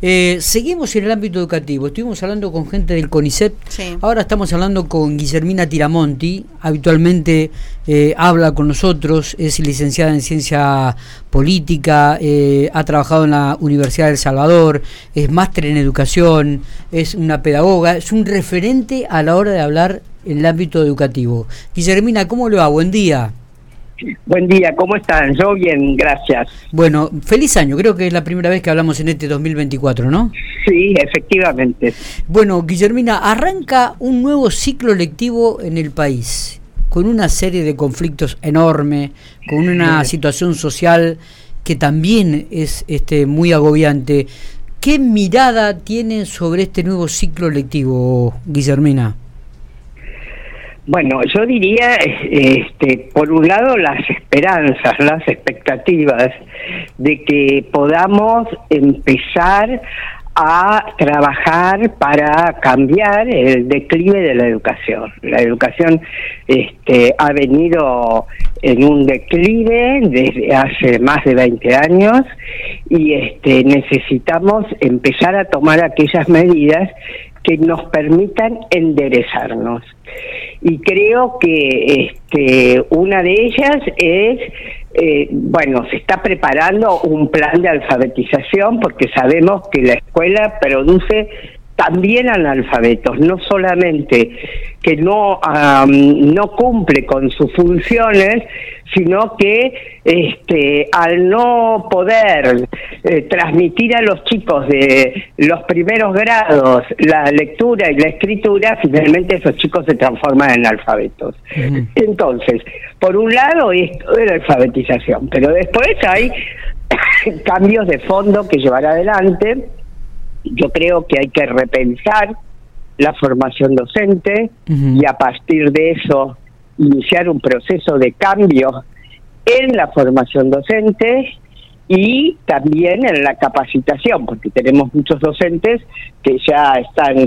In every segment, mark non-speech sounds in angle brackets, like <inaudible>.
Eh, seguimos en el ámbito educativo. Estuvimos hablando con gente del CONICET. Ahora estamos hablando con Guillermina Tiramonti. Habitualmente eh, habla con nosotros. Es licenciada en ciencia política. Eh, ha trabajado en la Universidad del Salvador. Es máster en educación. Es una pedagoga. Es un referente a la hora de hablar en el ámbito educativo. Guillermina, ¿cómo le va? Buen día. Buen día, ¿cómo están? Yo bien, gracias. Bueno, feliz año, creo que es la primera vez que hablamos en este 2024, ¿no? Sí, efectivamente. Bueno, Guillermina, arranca un nuevo ciclo lectivo en el país, con una serie de conflictos enorme, con una situación social que también es este, muy agobiante. ¿Qué mirada tienen sobre este nuevo ciclo lectivo, Guillermina? Bueno, yo diría, este, por un lado, las esperanzas, las expectativas de que podamos empezar a trabajar para cambiar el declive de la educación. La educación este, ha venido en un declive desde hace más de 20 años y este, necesitamos empezar a tomar aquellas medidas que nos permitan enderezarnos. Y creo que este, una de ellas es, eh, bueno, se está preparando un plan de alfabetización porque sabemos que la escuela produce también analfabetos, no solamente que no, no cumple con sus funciones, sino que este, al no poder eh, transmitir a los chicos de los primeros grados la lectura y la escritura, finalmente esos chicos se transforman en alfabetos. Entonces, por un lado, esto de la alfabetización, pero después hay <coughs> cambios de fondo que llevar adelante yo creo que hay que repensar la formación docente y a partir de eso iniciar un proceso de cambio en la formación docente y también en la capacitación, porque tenemos muchos docentes que ya están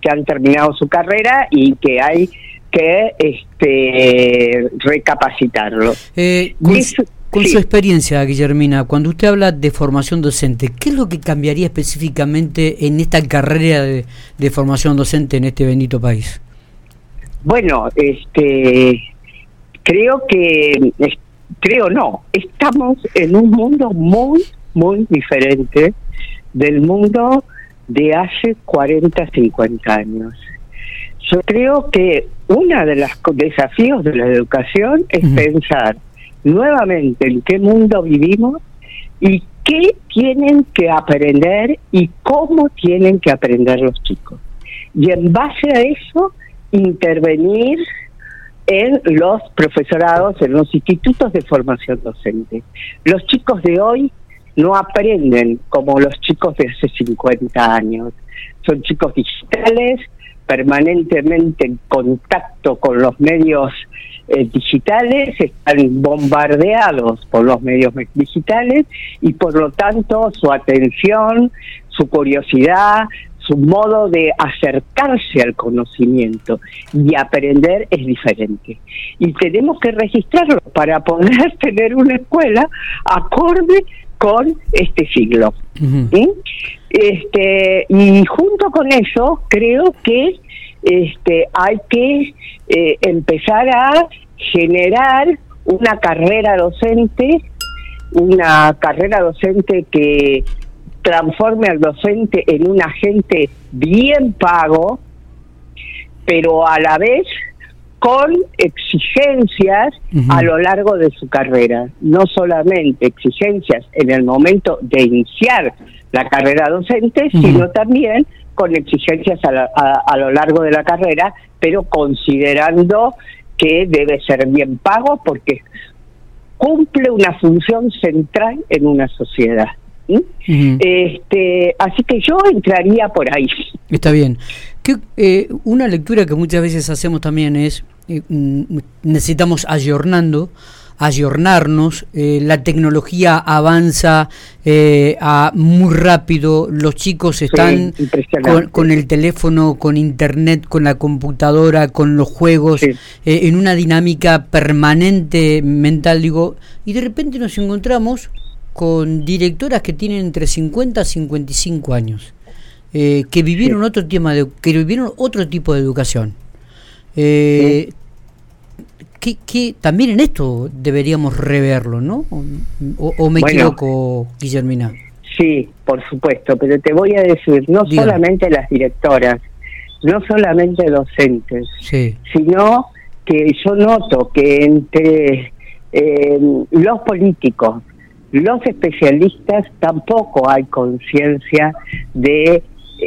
que han terminado su carrera y que hay que este recapacitarlo. Eh, con su experiencia, Guillermina, cuando usted habla de formación docente, ¿qué es lo que cambiaría específicamente en esta carrera de, formación docente en este bendito país? Bueno, este, creo que, creo no, estamos en un mundo muy, muy diferente del mundo de hace 40, 50 años. Yo creo que uno de los desafíos de la educación es pensar nuevamente en qué mundo vivimos y qué tienen que aprender y cómo tienen que aprender los chicos. Y en base a eso, intervenir en los profesorados, en los institutos de formación docente. Los chicos de hoy no aprenden como los chicos de hace 50 años. Son chicos digitales, permanentemente en contacto con los medios eh, digitales están bombardeados por los medios digitales y por lo tanto su atención, su curiosidad, su modo de acercarse al conocimiento y aprender es diferente. Y tenemos que registrarlo para poder <laughs> tener una escuela acorde con este siglo. este, y junto con eso, creo que este, hay que eh, empezar a generar una carrera docente, una carrera docente que transforme al docente en un agente bien pago, pero a la vez con exigencias a lo largo de su carrera, no solamente exigencias en el momento de iniciar la carrera docente, sino también con exigencias a, lo largo de la carrera, pero considerando que debe ser bien pago porque cumple una función central en una sociedad. Este, así que yo entraría por ahí. Está bien. Que, eh, una lectura que muchas veces hacemos también es, eh, mm, necesitamos ayornando ayornarnos, eh, la tecnología avanza eh, a muy rápido, los chicos están con, el teléfono, con internet, con la computadora, con los juegos, eh, en una dinámica permanente mental, digo, y de repente nos encontramos con directoras que tienen entre 50 y 55 años, eh, que vivieron otro tema de, que vivieron otro tipo de educación. Eh, que, también en esto deberíamos reverlo, ¿no? ¿O, me equivoco, Guillermina? Sí, por supuesto, pero te voy a decir, no solamente las directoras, no solamente docentes, sino que yo noto que entre eh, los políticos, los especialistas, tampoco hay conciencia de eh,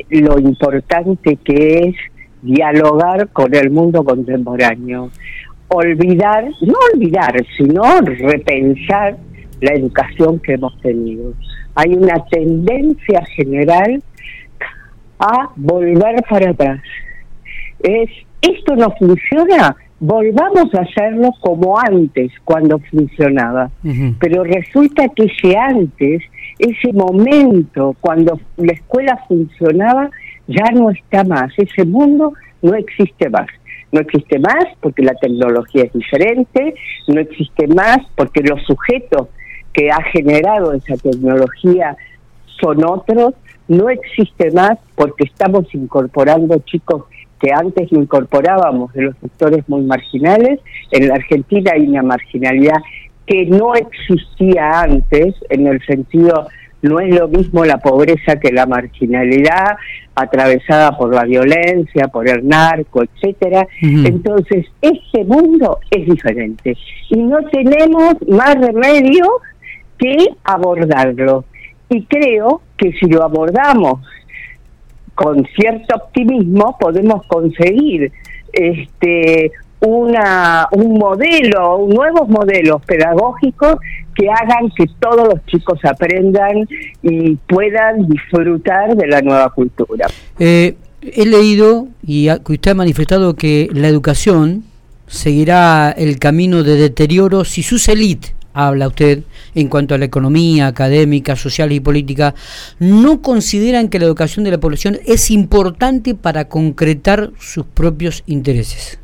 lo importante que es dialogar con el mundo contemporáneo. Olvidar, no olvidar, sino repensar la educación que hemos tenido. Hay una tendencia general a volver para atrás. Es, esto no funciona, volvamos a hacerlo como antes, cuando funcionaba. Pero resulta que ese antes, ese momento, cuando la escuela funcionaba, ya no está más. Ese mundo no existe más. No existe más porque la tecnología es diferente, no existe más porque los sujetos que ha generado esa tecnología son otros, no existe más porque estamos incorporando chicos que antes incorporábamos de los sectores muy marginales. En la Argentina hay una marginalidad que no existía antes, en el sentido, no es lo mismo la pobreza que la marginalidad atravesada por la violencia, por el narco, etcétera. Entonces, ese mundo es diferente y no tenemos más remedio que abordarlo. Y creo que si lo abordamos con cierto optimismo podemos conseguir este una un modelo, nuevos modelos pedagógicos que hagan que todos los chicos aprendan y puedan disfrutar de la nueva cultura. Eh, he leído y usted ha manifestado que la educación seguirá el camino de deterioro si sus élites habla usted en cuanto a la economía académica, social y política, no consideran que la educación de la población es importante para concretar sus propios intereses.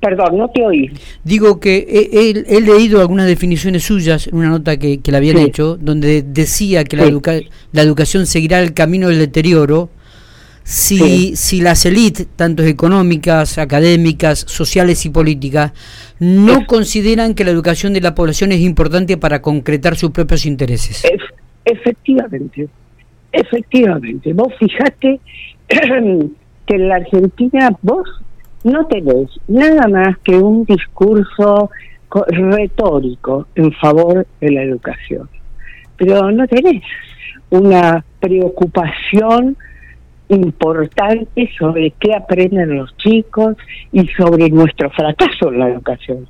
Perdón, no te oí. Digo que he, leído algunas definiciones suyas en una nota que, que le habían hecho, donde decía que la, la educación seguirá el camino del deterioro, si, si las élites, tanto económicas, académicas, sociales y políticas, no consideran que la educación de la población es importante para concretar sus propios intereses. efectivamente, efectivamente. Vos fijate <clears throat> que en la Argentina vos no tenés nada más que un discurso retórico en favor de la educación, pero no tenés una preocupación importante sobre qué aprenden los chicos y sobre nuestro fracaso en la educación.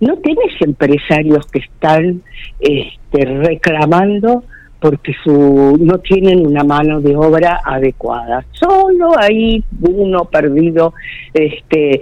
No tenés empresarios que están este, reclamando porque su, no tienen una mano de obra adecuada. Solo hay uno perdido, este,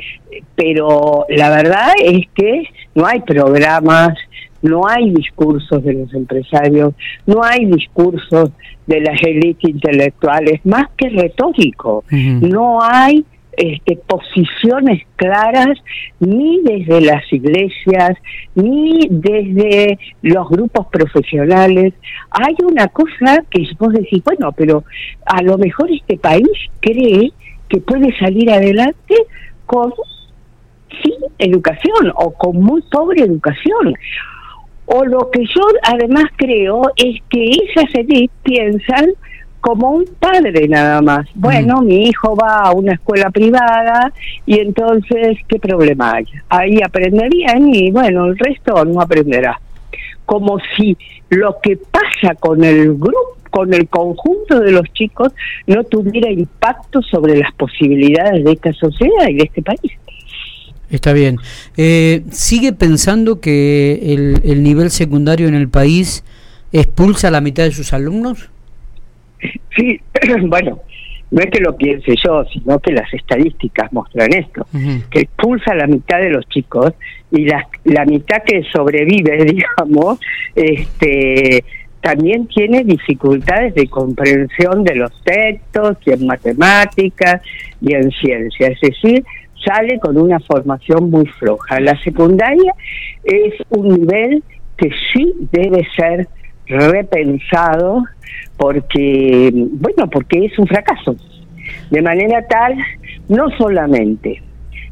pero la verdad es que no hay programas no hay discursos de los empresarios, no hay discursos de las élites intelectuales, más que retórico. No hay este, posiciones claras ni desde las iglesias, ni desde los grupos profesionales. Hay una cosa que vos decís, bueno, pero a lo mejor este país cree que puede salir adelante con sin educación o con muy pobre educación o lo que yo además creo es que esas élites piensan como un padre nada más. Bueno, mi hijo va a una escuela privada y entonces, ¿qué problema hay? Ahí aprende bien y bueno, el resto no aprenderá. Como si lo que pasa con el grupo, con el conjunto de los chicos, no tuviera impacto sobre las posibilidades de esta sociedad y de este país. Está bien. Eh, ¿Sigue pensando que el, el, nivel secundario en el país expulsa a la mitad de sus alumnos? Sí, <clears throat> bueno, no es que lo piense yo, sino que las estadísticas muestran esto, que expulsa a la mitad de los chicos y la, la mitad que sobrevive, <laughs> digamos, este también tiene dificultades de comprensión de los textos y en matemáticas y en ciencia. Es decir, sale con una formación muy floja. La secundaria es un nivel que sí debe ser repensado porque, bueno, porque es un fracaso. De manera tal, no solamente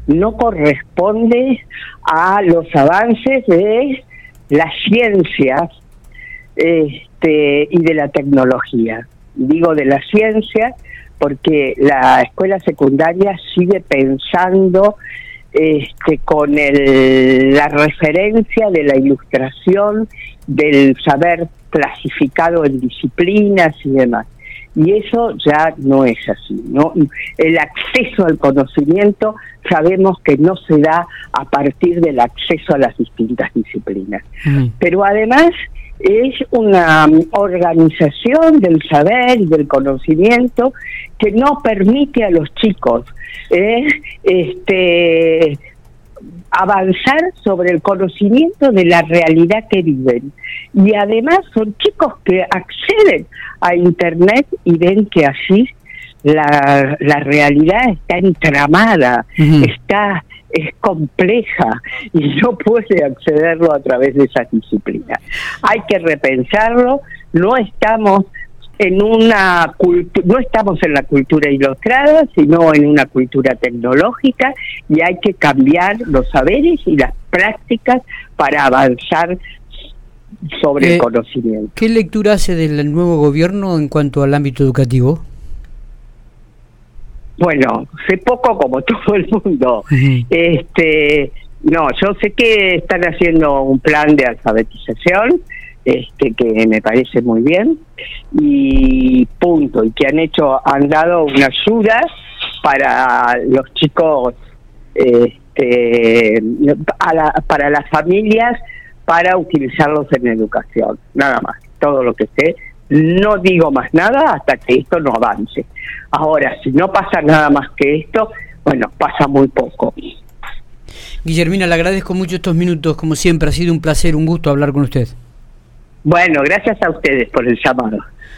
no corresponde a los avances de las ciencias este, y de la tecnología. Digo de la ciencia porque la escuela secundaria sigue pensando este, con el, la referencia de la ilustración, del saber clasificado en disciplinas y demás. Y eso ya no es así, ¿no? El acceso al conocimiento sabemos que no se da a partir del acceso a las distintas disciplinas. Pero además es una organización del saber y del conocimiento que no permite a los chicos eh, este, avanzar sobre el conocimiento de la realidad que viven. Y además son chicos que acceden a Internet y ven que así la, la realidad está entramada, está es compleja y no puede accederlo a través de esas disciplinas. Hay que repensarlo, no estamos en una no estamos en la cultura ilustrada, sino en una cultura tecnológica y hay que cambiar los saberes y las prácticas para avanzar sobre el eh, conocimiento. ¿Qué lectura hace del nuevo gobierno en cuanto al ámbito educativo? Bueno, sé poco como <laughs> todo el mundo. Este, no, yo sé que están haciendo un plan de alfabetización este, que me parece muy bien y punto y que han hecho han dado una ayuda para los chicos este, para las familias para utilizarlos en educación nada más todo lo que sé no digo más nada hasta que esto no avance ahora si no pasa nada más que esto bueno pasa muy poco Guillermina, le agradezco mucho estos minutos, como siempre, ha sido un placer, un gusto hablar con usted. Bueno, gracias a ustedes por el llamado.